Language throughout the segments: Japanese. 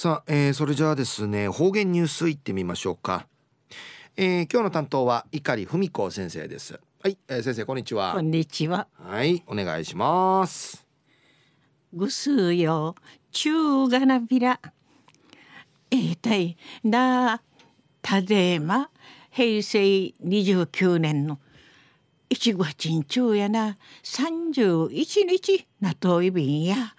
さあ、えー、それじゃあですね方言ニュースいってみましょうか、えー、今日の担当は碇文子先生です。はい、えー、先生こんにちは。こんにちは。はいお願いします。ぐすよ中がなびら。えー、たいなたでま平成29年の1月中やな31日なといびんや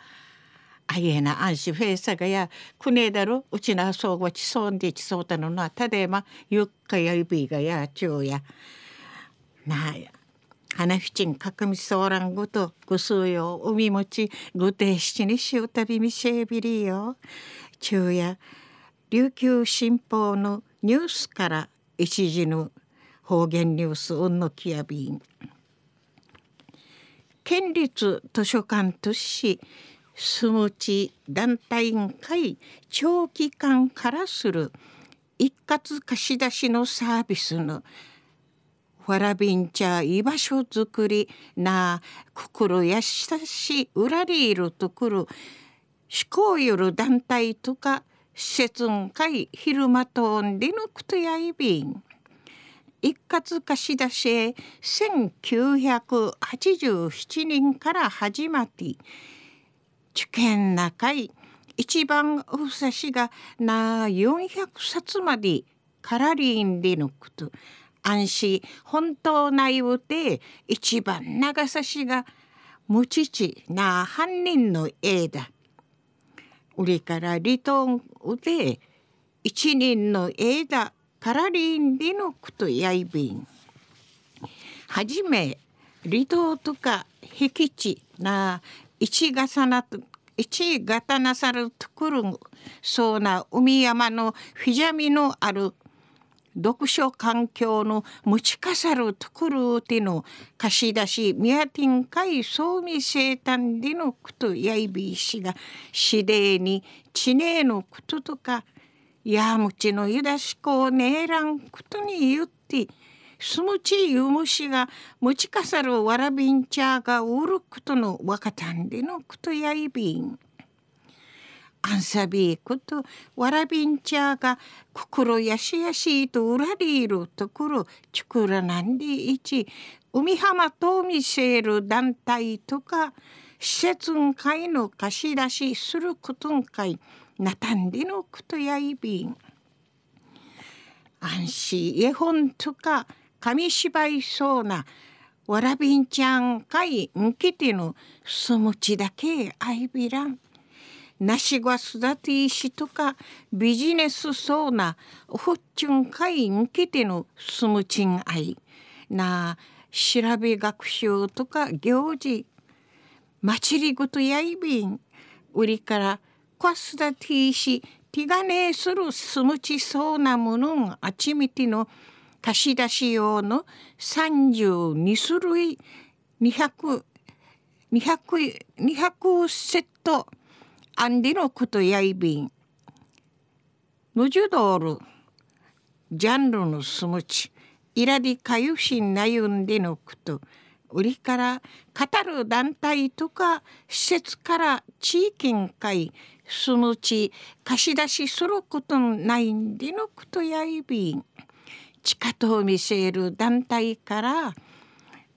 あげな安心フェイサがやくねだろうちなそうがちそうでちそうたのなたでまゆっかやいびがやちゅうやなあや花ふちんかかみそうらんごとぐすうよ海もちぐてしちにしうたびみせえびりよちゅうや琉球新報のニュースから一時の方言ニュースうんのきやびん県立図書館とし住む地団体委員会長期間からする一括貸し出しのサービスのわらびんちゃ居場所づくりな心や親しうらりいるとくる思考よる団体とか施設ん会昼間とんでぬくとやいびん。一括貸し出し1987年から始まって受験中い一番うさしがな400冊までカラリーンでのこと安心本当ないうて一番長さしが無父な犯人の絵だ。売りから離島で一人の絵だカラリーンでのことやいびん。はじめ離島とか僻地な一重な一型なさるところそうな海山のフィジャミのある読書環境の持ちかさるところでの貸し出しミヤティン会総味生誕でのことやいびいしが指令に知名のこととかやむちのゆだしこをねえらんことに言ってすむちゆむしが持ちかさるわらびんちゃがうることのわかたんでのことやいびん。アンサビーことわらびんちゃが心やしやしとうらりいるところちくらなんでいち海浜と見せる団体とか施設ん会の貸し出しすることんかいなたんでのことやいびん。安心絵本とか紙芝居そうなわらびんちゃんかいんきてのすむちだけあいびらん。なしが育ていしとかビジネスそうなふっちゅんかいんきてのすむちんあい。なあ調べ学習とか行事祭りごとやいびん売りからこすだていし手がねするすむちそうなものんあちみての貸し出し用の32種類200 200, 200セットアンディのことやいびんムジュドールジャンルのすむちイラディかゆしなゆんでのこと売りから語る団体とか施設から地域んかいすむち貸し出しすることないんでのことやいびん地下と見せる団体から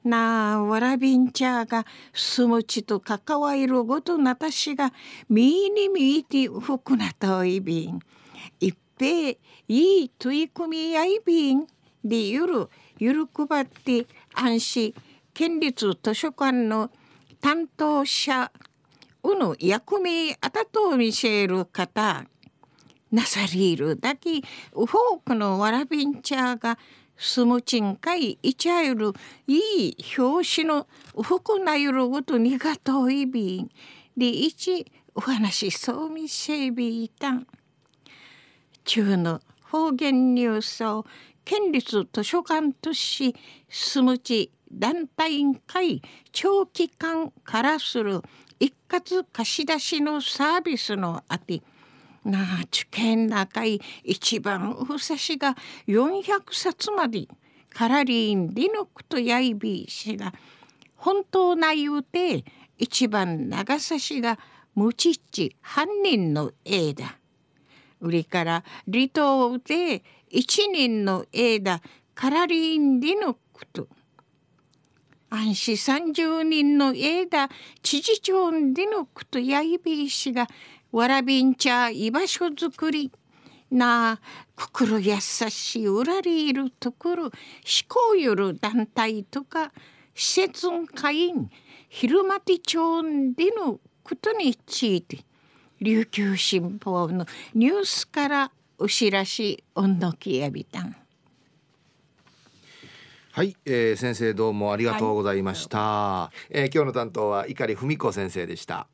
なあわらびんちゃがすむちと関わるごとなたしがみにみいてふくなといびん。一平いい取り組みやいびんでゆる。ゆるくばって安心県立図書館の担当者うぬ役目あたと見せる方。なさりいる。だけフォークのわらびんちゃがスムチンかいいちゃゆるいい表紙の服なゆるごとにがといびん。でいちお話そうみせびいたん。中の方言ニュースを県立図書館としスムチ団体委員会長期間からする一括貸し出しのサービスのあてなあ受験中い一番ふさしが400冊までカラリーンリノクとヤイビーしが本当な言うて一番長さしが無ちっち犯人の絵だ。売りから離島で一年の間カラリンでのこと安市三十人の間知事長でのことやいびいしがわらびんちゃ居場所づくりな心優しい裏にいるところ思考よる団体とか施設会員昼間手町でのことについて琉球新報のニュースからお知らし音のきやびたん。はい、えー、先生どうもありがとうございました、はい、えー、今日の担当は碇文子先生でした